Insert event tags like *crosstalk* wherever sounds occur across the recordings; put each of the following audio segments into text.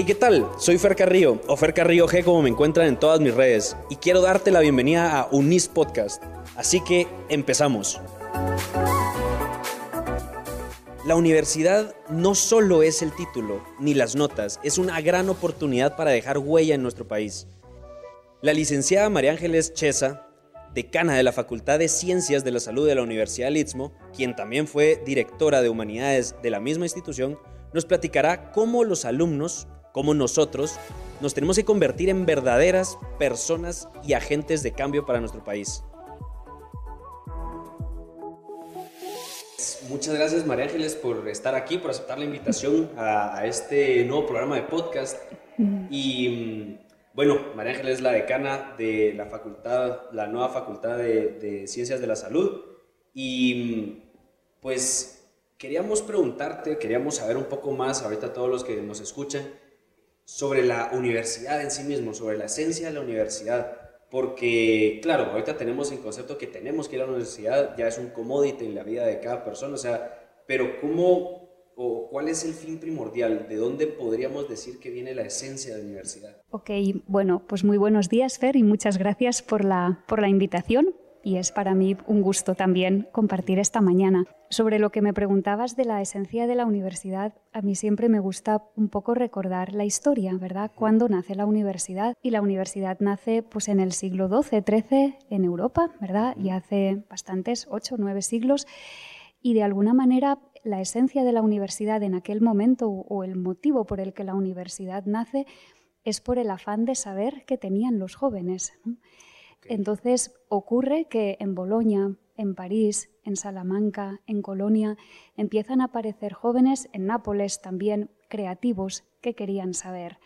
Hey, ¿qué tal? Soy Fer Carrillo, o Fer Carrillo G como me encuentran en todas mis redes, y quiero darte la bienvenida a Unis Podcast. Así que empezamos. La universidad no solo es el título ni las notas, es una gran oportunidad para dejar huella en nuestro país. La licenciada María Ángeles Chesa, decana de la Facultad de Ciencias de la Salud de la Universidad del Istmo, quien también fue directora de Humanidades de la misma institución, nos platicará cómo los alumnos como nosotros nos tenemos que convertir en verdaderas personas y agentes de cambio para nuestro país. Muchas gracias María Ángeles por estar aquí, por aceptar la invitación a, este nuevo programa de podcast. Y mm, bueno, María Ángeles es la decana de la facultad, la nueva facultad de, de Ciencias de la Salud. Y mm, pues queríamos preguntarte, queríamos saber un poco más, ahorita todos los que nos escuchan, sobre la universidad en sí mismo, sobre la esencia de la universidad. Porque, claro, ahorita tenemos el concepto que tenemos que ir a la universidad, ya es un commodity en la vida de cada persona, o sea, pero ¿cómo o cuál es el fin primordial? ¿De dónde podríamos decir que viene la esencia de la universidad? Ok, bueno, pues muy buenos días, Fer, y muchas gracias por la, por la invitación y es para mí un gusto también compartir esta mañana. Sobre lo que me preguntabas de la esencia de la universidad, a mí siempre me gusta un poco recordar la historia, ¿verdad? Cuándo nace la universidad y la universidad nace pues en el siglo XII, XIII en Europa, ¿verdad? Y hace bastantes, ocho, nueve siglos y de alguna manera la esencia de la universidad en aquel momento o el motivo por el que la universidad nace es por el afán de saber que tenían los jóvenes. Entonces ocurre que en Bolonia, en París, en Salamanca, en Colonia, empiezan a aparecer jóvenes, en Nápoles también, creativos que querían saber,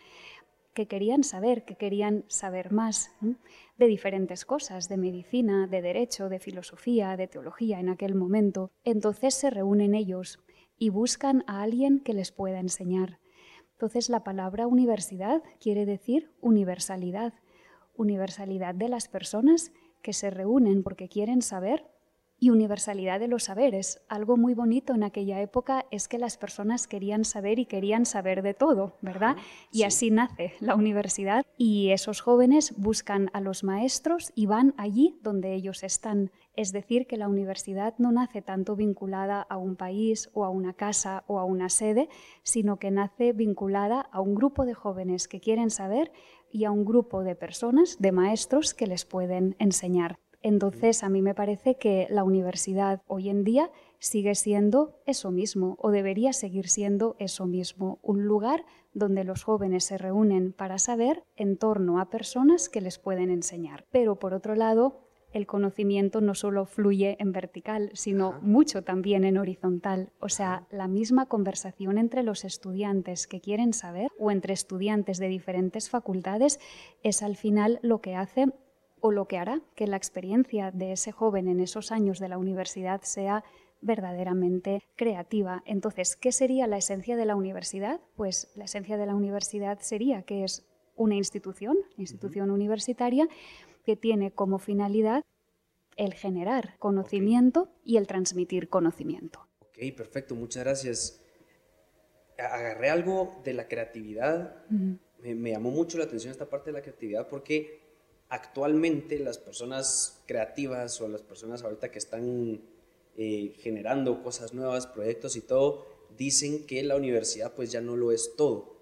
que querían saber, que querían saber más de diferentes cosas, de medicina, de derecho, de filosofía, de teología en aquel momento. Entonces se reúnen ellos y buscan a alguien que les pueda enseñar. Entonces la palabra universidad quiere decir universalidad universalidad de las personas que se reúnen porque quieren saber y universalidad de los saberes. Algo muy bonito en aquella época es que las personas querían saber y querían saber de todo, ¿verdad? Y así nace la universidad y esos jóvenes buscan a los maestros y van allí donde ellos están. Es decir, que la universidad no nace tanto vinculada a un país o a una casa o a una sede, sino que nace vinculada a un grupo de jóvenes que quieren saber y a un grupo de personas, de maestros, que les pueden enseñar. Entonces, a mí me parece que la universidad hoy en día sigue siendo eso mismo o debería seguir siendo eso mismo, un lugar donde los jóvenes se reúnen para saber en torno a personas que les pueden enseñar. Pero por otro lado, el conocimiento no solo fluye en vertical, sino mucho también en horizontal. O sea, la misma conversación entre los estudiantes que quieren saber o entre estudiantes de diferentes facultades es al final lo que hace o lo que hará que la experiencia de ese joven en esos años de la universidad sea verdaderamente creativa. Entonces, ¿qué sería la esencia de la universidad? Pues la esencia de la universidad sería que es una institución, institución universitaria, que tiene como finalidad el generar conocimiento y el transmitir conocimiento. Ok, perfecto, muchas gracias. Agarré algo de la creatividad, me, llamó mucho la atención esta parte de la creatividad porque actualmente las personas creativas o las personas ahorita que están eh, generando cosas nuevas, proyectos y todo, dicen que la universidad pues ya no lo es todo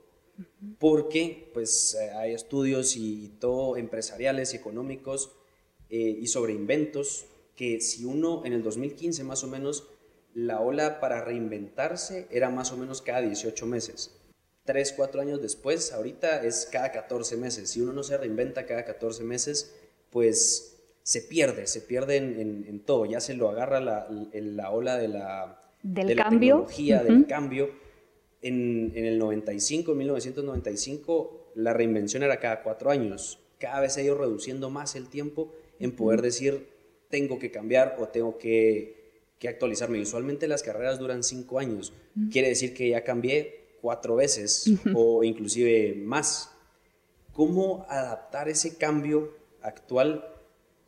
porque pues eh, hay estudios y, todo empresariales económicos eh, y sobre inventos que si uno en el 2015 más o menos la ola para reinventarse era más o menos cada 18 meses. Tres, cuatro años después, ahorita es cada 14 meses. Si uno no se reinventa cada 14 meses, pues se pierde, se pierde en, todo. Ya se lo agarra la, la ola de la, del cambio. tecnología, del cambio en, el 95, 1995, la reinvención era cada cuatro años. Cada vez se ha ido reduciendo más el tiempo en poder decir, tengo que cambiar o tengo que, que actualizarme. Usualmente las carreras duran cinco años. Quiere decir que ya cambié cuatro veces o inclusive más. ¿Cómo adaptar ese cambio actual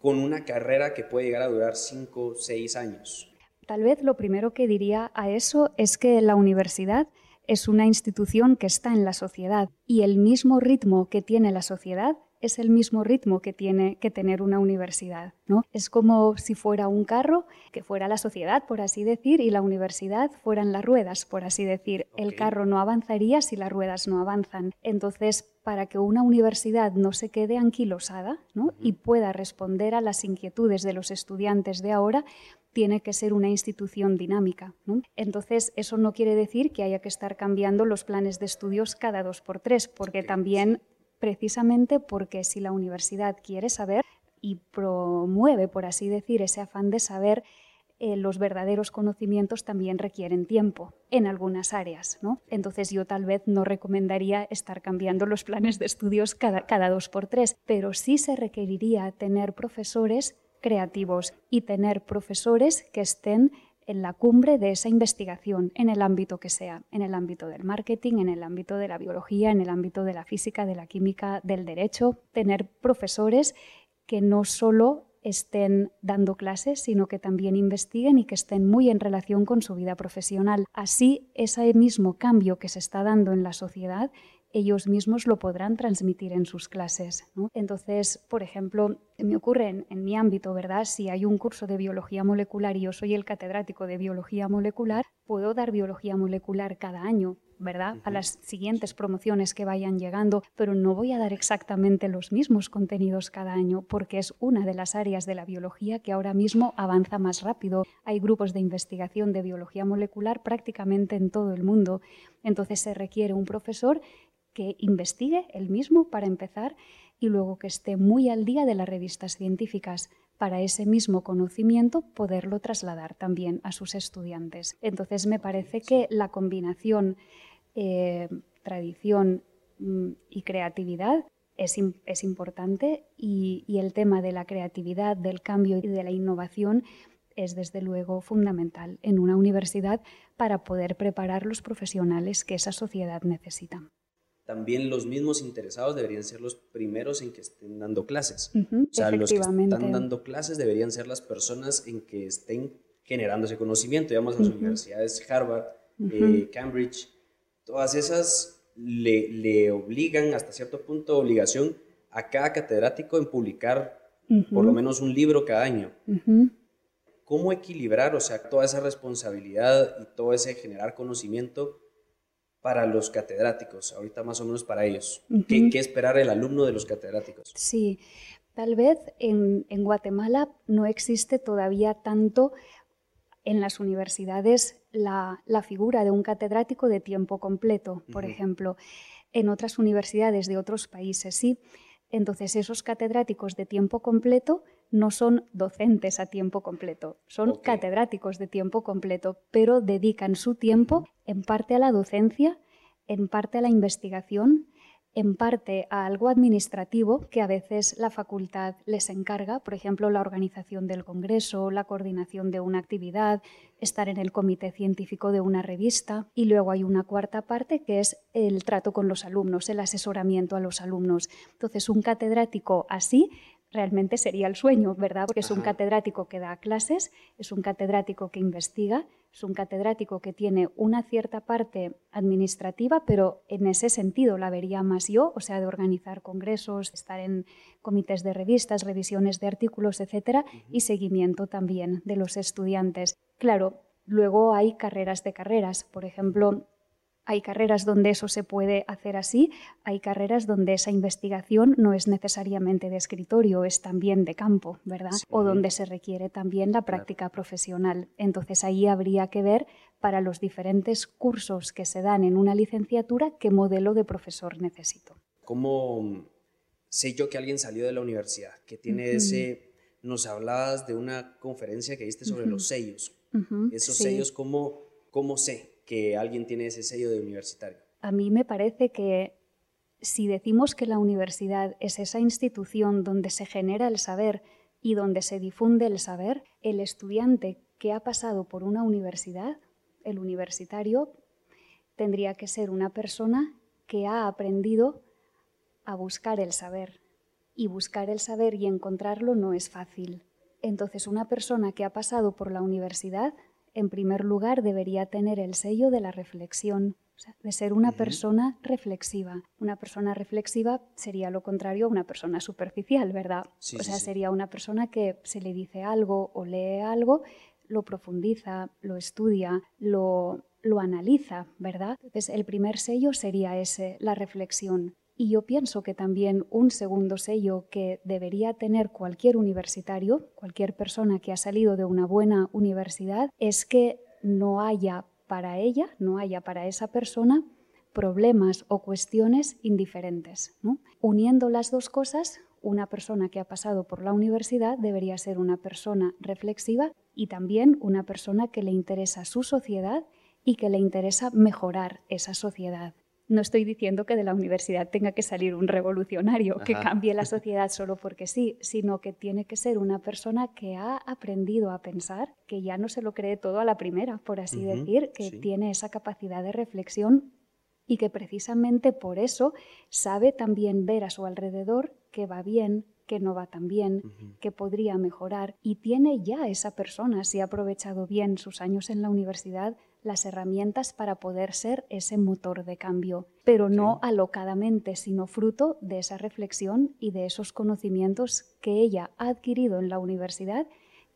con una carrera que puede llegar a durar cinco, seis años? Tal vez lo primero que diría a eso es que la universidad es una institución que está en la sociedad y el mismo ritmo que tiene la sociedad es el mismo ritmo que tiene que tener una universidad, ¿no? Es como si fuera un carro que fuera la sociedad, por así decir, y la universidad fueran las ruedas, por así decir. El carro no avanzaría si las ruedas no avanzan. Entonces, para que una universidad no se quede anquilosada y pueda responder a las inquietudes de los estudiantes de ahora, tiene que ser una institución dinámica. Entonces, eso no quiere decir que haya que estar cambiando los planes de estudios cada dos por tres, porque también, precisamente porque si la universidad quiere saber y promueve, por así decir, ese afán de saber, eh, los verdaderos conocimientos también requieren tiempo en algunas áreas. ¿no? Entonces yo tal vez no recomendaría estar cambiando los planes de estudios cada, cada dos por tres, pero sí se requeriría tener profesores creativos y tener profesores que estén en la cumbre de esa investigación, en el ámbito que sea, en el ámbito del marketing, en el ámbito de la biología, en el ámbito de la física, de la química, del derecho, tener profesores que no solo estén dando clases, sino que también investiguen y que estén muy en relación con su vida profesional. Así, ese mismo cambio que se está dando en la sociedad ellos mismos lo podrán transmitir en sus clases. Entonces, por ejemplo, me ocurre en, en, mi ámbito, ¿verdad? Si hay un curso de biología molecular y yo soy el catedrático de biología molecular, puedo dar biología molecular cada año, ¿verdad? A las siguientes promociones que vayan llegando, pero no voy a dar exactamente los mismos contenidos cada año porque es una de las áreas de la biología que ahora mismo avanza más rápido. Hay grupos de investigación de biología molecular prácticamente en todo el mundo. Entonces se requiere un profesor que investigue él mismo para empezar y luego que esté muy al día de las revistas científicas para ese mismo conocimiento poderlo trasladar también a sus estudiantes. Entonces me parece que la combinación eh, tradición mm, y creatividad es, importante y, y el tema de la creatividad, del cambio y de la innovación es desde luego fundamental en una universidad para poder preparar los profesionales que esa sociedad necesita también los mismos interesados deberían ser los primeros en que estén dando clases. o sea, los que están dando clases deberían ser las personas en que estén generando ese conocimiento. Digamos, las universidades Harvard, eh, Cambridge, todas esas le, le, obligan hasta cierto punto obligación a cada catedrático en publicar por lo menos un libro cada año. ¿Cómo equilibrar, o sea, toda esa responsabilidad y todo ese generar conocimiento para los catedráticos, ahorita más o menos para ellos? ¿Qué, esperar el alumno de los catedráticos? Sí, tal vez en, Guatemala no existe todavía tanto en las universidades la, figura de un catedrático de tiempo completo, por ejemplo. En otras universidades de otros países sí. Entonces, esos catedráticos de tiempo completo no son docentes a tiempo completo, son catedráticos de tiempo completo, pero dedican su tiempo en parte a la docencia, en parte a la investigación, en parte a algo administrativo que a veces la facultad les encarga, por ejemplo, la organización del congreso, la coordinación de una actividad, estar en el comité científico de una revista. Y luego hay una cuarta parte que es el trato con los alumnos, el asesoramiento a los alumnos. Entonces, un catedrático así realmente sería el sueño, ¿verdad? Porque es un catedrático que da clases, es un catedrático que investiga, es un catedrático que tiene una cierta parte administrativa, pero en ese sentido la vería más yo, o sea, de organizar congresos, estar en comités de revistas, revisiones de artículos, etcétera, y seguimiento también de los estudiantes. Claro, luego hay carreras de carreras, por ejemplo, hay carreras donde eso se puede hacer así, hay carreras donde esa investigación no es necesariamente de escritorio, es también de campo, ¿verdad? O donde se requiere también la práctica profesional. Entonces ahí habría que ver para los diferentes cursos que se dan en una licenciatura qué modelo de profesor necesito. ¿Cómo sé yo que alguien salió de la universidad, que tiene ese... Nos hablabas de una conferencia que diste sobre los sellos. Esos sellos, ¿cómo, ¿cómo sé? Que alguien tiene ese sello de universitario? A mí me parece que si decimos que la universidad es esa institución donde se genera el saber y donde se difunde el saber, el estudiante que ha pasado por una universidad, el universitario, tendría que ser una persona que ha aprendido a buscar el saber. Y buscar el saber y encontrarlo no es fácil. Entonces, una persona que ha pasado por la universidad en primer lugar, debería tener el sello de la reflexión, de ser una persona reflexiva. Una persona reflexiva sería lo contrario a una persona superficial, ¿verdad? o sea, sería una persona que se le dice algo o lee algo, lo profundiza, lo estudia, lo, lo analiza, ¿verdad? Entonces, el primer sello sería ese, la reflexión. Y yo pienso que también un segundo sello que debería tener cualquier universitario, cualquier persona que ha salido de una buena universidad, es que no haya para ella, no haya para esa persona problemas o cuestiones indiferentes. Uniendo las dos cosas, una persona que ha pasado por la universidad debería ser una persona reflexiva y también una persona que le interesa su sociedad y que le interesa mejorar esa sociedad. No estoy diciendo que de la universidad tenga que salir un revolucionario que cambie la *laughs* sociedad solo porque sí, sino que tiene que ser una persona que ha aprendido a pensar, que ya no se lo cree todo a la primera, por así decir, que tiene esa capacidad de reflexión y que precisamente por eso sabe también ver a su alrededor que va bien, que no va tan bien, que podría mejorar y tiene ya esa persona, si ha aprovechado bien sus años en la universidad, las herramientas para poder ser ese motor de cambio, pero no alocadamente, sino fruto de esa reflexión y de esos conocimientos que ella ha adquirido en la universidad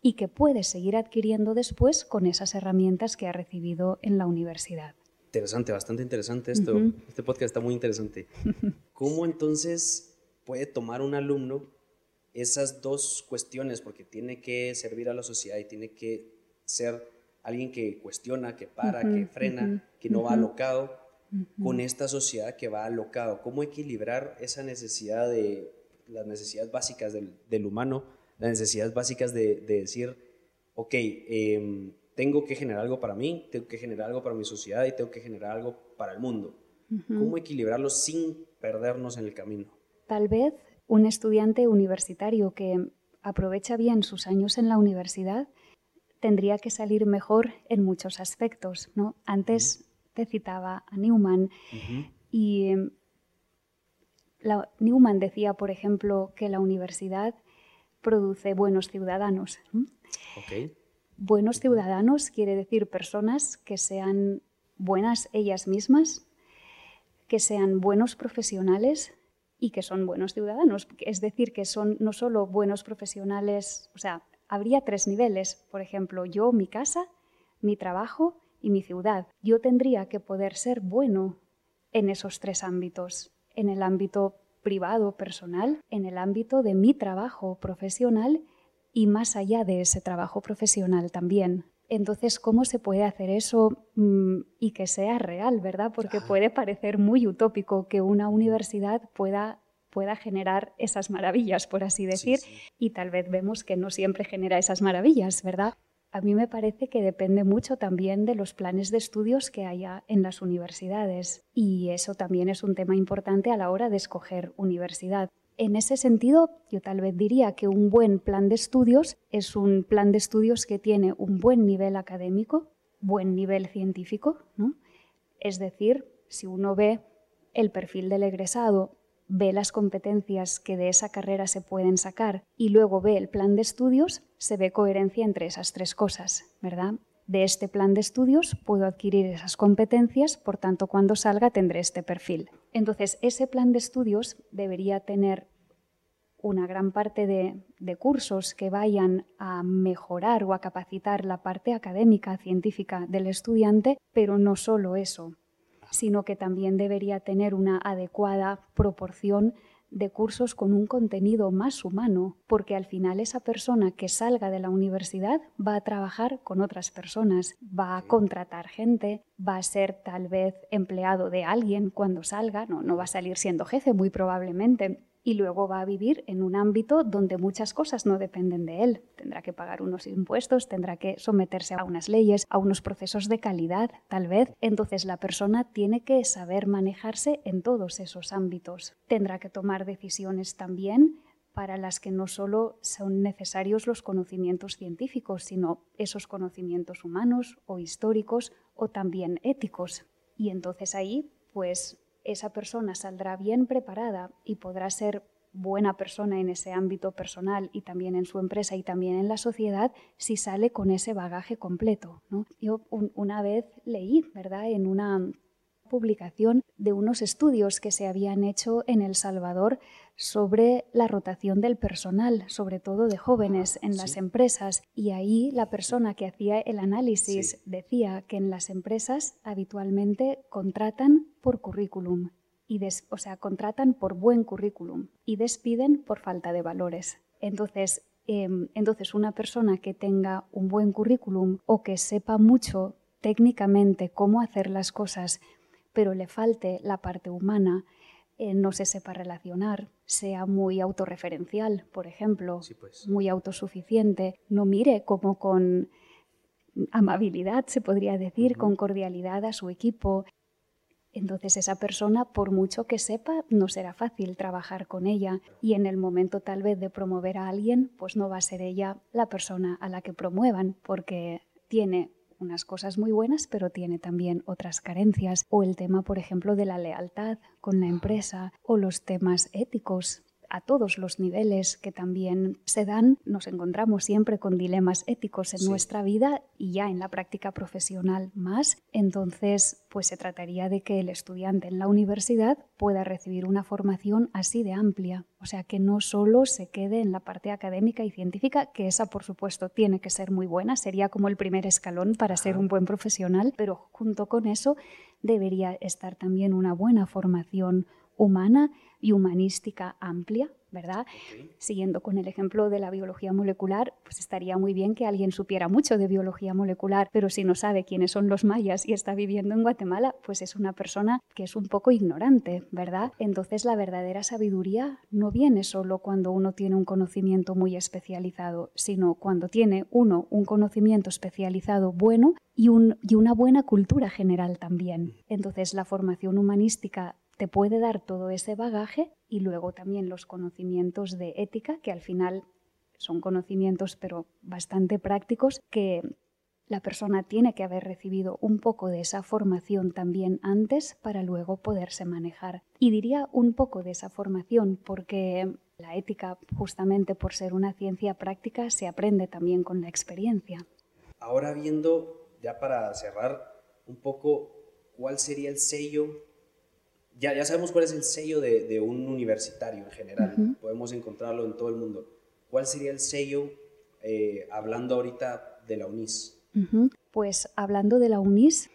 y que puede seguir adquiriendo después con esas herramientas que ha recibido en la universidad. Interesante, bastante interesante esto. Este podcast está muy interesante. *laughs* ¿Cómo entonces puede tomar un alumno esas dos cuestiones? Porque tiene que servir a la sociedad y tiene que ser alguien que cuestiona, que para, que frena, que no va alocado, con esta sociedad que va alocado. ¿Cómo equilibrar esa necesidad de las necesidades básicas del, humano, las necesidades básicas de, decir, ok, em, tengo que generar algo para mí, tengo que generar algo para mi sociedad y tengo que generar algo para el mundo? ¿Cómo equilibrarlo sin perdernos en el camino? Tal vez un estudiante universitario que aprovecha bien sus años en la universidad tendría que salir mejor en muchos aspectos. ¿no? Antes te citaba a Newman y em, Newman decía, por ejemplo, que la universidad produce buenos ciudadanos. Buenos ciudadanos quiere decir personas que sean buenas ellas mismas, que sean buenos profesionales y que son buenos ciudadanos. Es decir, que son no solo buenos profesionales, o sea, habría tres niveles, por ejemplo, yo, mi casa, mi trabajo y mi ciudad. Yo tendría que poder ser bueno en esos tres ámbitos, en el ámbito privado, personal, en el ámbito de mi trabajo profesional y más allá de ese trabajo profesional también. Entonces, ¿cómo se puede hacer eso mm, y que sea real, verdad? Porque puede parecer muy utópico que una universidad pueda pueda generar esas maravillas, por así decir, y tal vez vemos que no siempre genera esas maravillas, ¿verdad? A mí me parece que depende mucho también de los planes de estudios que haya en las universidades y eso también es un tema importante a la hora de escoger universidad. En ese sentido, yo tal vez diría que un buen plan de estudios es un plan de estudios que tiene un buen nivel académico, buen nivel científico, ¿no? Es decir, si uno ve el perfil del egresado ve las competencias que de esa carrera se pueden sacar y luego ve el plan de estudios, se ve coherencia entre esas tres cosas, ¿verdad? De este plan de estudios puedo adquirir esas competencias, por tanto cuando salga tendré este perfil. Entonces, ese plan de estudios debería tener una gran parte de, de, cursos que vayan a mejorar o a capacitar la parte académica, científica del estudiante, pero no solo eso sino que también debería tener una adecuada proporción de cursos con un contenido más humano, porque al final esa persona que salga de la universidad va a trabajar con otras personas, va a contratar gente, va a ser tal vez empleado de alguien cuando salga, no, no va a salir siendo jefe muy probablemente, y luego va a vivir en un ámbito donde muchas cosas no dependen de él. Tendrá que pagar unos impuestos, tendrá que someterse a unas leyes, a unos procesos de calidad, tal vez. Entonces la persona tiene que saber manejarse en todos esos ámbitos. Tendrá que tomar decisiones también para las que no solo son necesarios los conocimientos científicos, sino esos conocimientos humanos o históricos o también éticos. Y entonces ahí, pues esa persona saldrá bien preparada y podrá ser buena persona en ese ámbito personal y también en su empresa y también en la sociedad si sale con ese bagaje completo. Yo una vez leí, ¿verdad?, en una publicación de unos estudios que se habían hecho en El Salvador sobre la rotación del personal, sobre todo de jóvenes en las empresas. Y ahí la persona que hacía el análisis decía que en las empresas habitualmente contratan por currículum, y o sea, contratan por buen currículum y despiden por falta de valores. Entonces, em, entonces, una persona que tenga un buen currículum o que sepa mucho técnicamente cómo hacer las cosas, pero le falte la parte humana, eh, no se sepa relacionar, sea muy autorreferencial, por ejemplo, pues. muy autosuficiente, no mire como con amabilidad, se podría decir, con cordialidad a su equipo. Entonces esa persona, por mucho que sepa, no será fácil trabajar con ella y en el momento tal vez de promover a alguien, pues no va a ser ella la persona a la que promuevan porque tiene unas cosas muy buenas, pero tiene también otras carencias. O el tema, por ejemplo, de la lealtad con la empresa o los temas éticos a todos los niveles que también se dan, nos encontramos siempre con dilemas éticos en nuestra vida y ya en la práctica profesional más. Entonces, pues se trataría de que el estudiante en la universidad pueda recibir una formación así de amplia, o sea, que no solo se quede en la parte académica y científica, que esa por supuesto tiene que ser muy buena, sería como el primer escalón para ser un buen profesional, pero junto con eso debería estar también una buena formación humana y humanística amplia, ¿verdad? Siguiendo con el ejemplo de la biología molecular, pues estaría muy bien que alguien supiera mucho de biología molecular, pero si no sabe quiénes son los mayas y está viviendo en Guatemala, pues es una persona que es un poco ignorante, ¿verdad? Entonces la verdadera sabiduría no viene solo cuando uno tiene un conocimiento muy especializado, sino cuando tiene uno un conocimiento especializado bueno y, y una buena cultura general también. Entonces la formación humanística te puede dar todo ese bagaje y luego también los conocimientos de ética, que al final son conocimientos pero bastante prácticos, que la persona tiene que haber recibido un poco de esa formación también antes para luego poderse manejar. Y diría un poco de esa formación porque la ética, justamente por ser una ciencia práctica, se aprende también con la experiencia. Ahora viendo, ya para cerrar, un poco cuál sería el sello ya, ya sabemos cuál es el sello de, un universitario en general, podemos encontrarlo en todo el mundo. ¿Cuál sería el sello, eh, hablando ahorita de la UNIS? Pues hablando de la UNIS,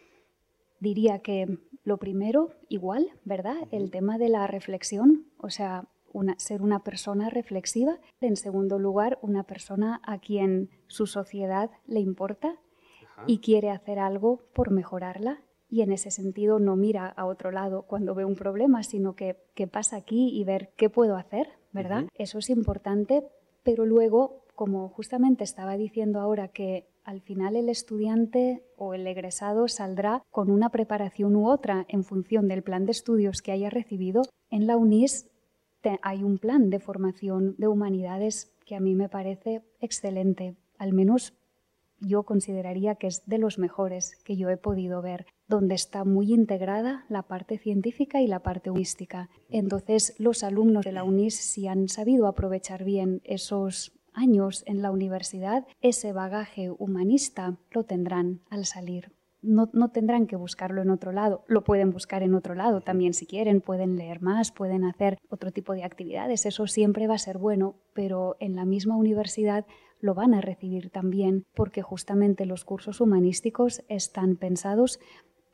diría que lo primero, igual, ¿verdad? El tema de la reflexión, o sea, una, ser una persona reflexiva. En segundo lugar, una persona a quien su sociedad le importa y quiere hacer algo por mejorarla y en ese sentido no mira a otro lado cuando ve un problema, sino que qué pasa aquí y ver qué puedo hacer, ¿verdad? Eso es importante, pero luego, como justamente estaba diciendo ahora que al final el estudiante o el egresado saldrá con una preparación u otra en función del plan de estudios que haya recibido, en la UNIS hay un plan de formación de humanidades que a mí me parece excelente, al menos yo consideraría que es de los mejores que yo he podido ver donde está muy integrada la parte científica y la parte humanística. Entonces, los alumnos de la UNIS, si han sabido aprovechar bien esos años en la universidad, ese bagaje humanista lo tendrán al salir. No, no, tendrán que buscarlo en otro lado, lo pueden buscar en otro lado también si quieren, pueden leer más, pueden hacer otro tipo de actividades, eso siempre va a ser bueno, pero en la misma universidad lo van a recibir también porque justamente los cursos humanísticos están pensados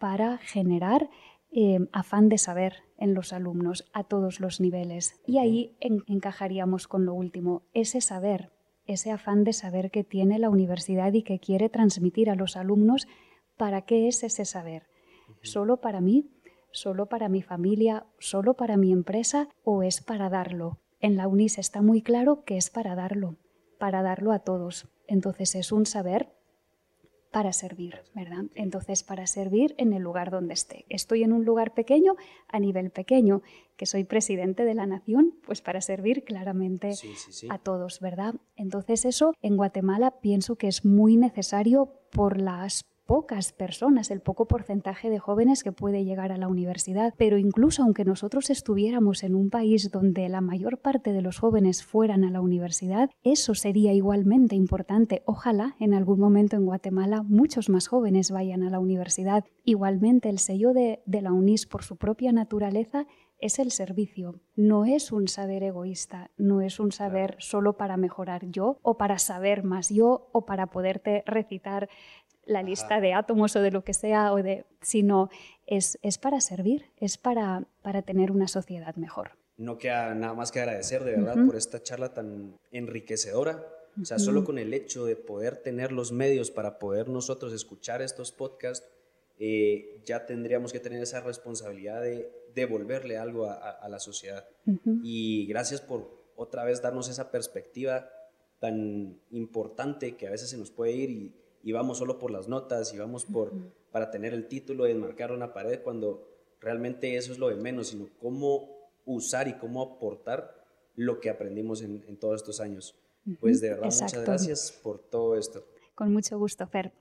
para generar eh, afán de saber en los alumnos a todos los niveles. Y ahí encajaríamos con lo último, ese saber, ese afán de saber que tiene la universidad y que quiere transmitir a los alumnos, ¿para qué es ese saber? ¿Solo para mí? ¿Solo para mi familia? ¿Solo para mi empresa? ¿O es para darlo? En la UNIS está muy claro que es para darlo, para darlo a todos. Entonces es un saber para servir, ¿verdad? Entonces, para servir en el lugar donde esté. Estoy en un lugar pequeño, a nivel pequeño, que soy presidente de la nación, pues para servir claramente a todos, ¿verdad? Entonces, eso en Guatemala pienso que es muy necesario por las pocas personas, el poco porcentaje de jóvenes que puede llegar a la universidad. Pero incluso aunque nosotros estuviéramos en un país donde la mayor parte de los jóvenes fueran a la universidad, eso sería igualmente importante. Ojalá en algún momento en Guatemala muchos más jóvenes vayan a la universidad. Igualmente el sello de, de la UNIS por su propia naturaleza es el servicio. No es un saber egoísta, no es un saber solo para mejorar yo o para saber más yo o para poderte recitar la lista de átomos o de lo que sea, o de, sino es, es para servir, es para, para tener una sociedad mejor. No queda nada más que agradecer de verdad por esta charla tan enriquecedora. O sea, solo con el hecho de poder tener los medios para poder nosotros escuchar estos podcasts, eh, ya tendríamos que tener esa responsabilidad de devolverle algo a, la sociedad. Y gracias por otra vez darnos esa perspectiva tan importante que a veces se nos puede ir y, y vamos solo por las notas y vamos por, para tener el título y enmarcar una pared cuando realmente eso es lo de menos, sino cómo usar y cómo aportar lo que aprendimos en, todos estos años. Pues de verdad, muchas gracias por todo esto. Con mucho gusto, Fer.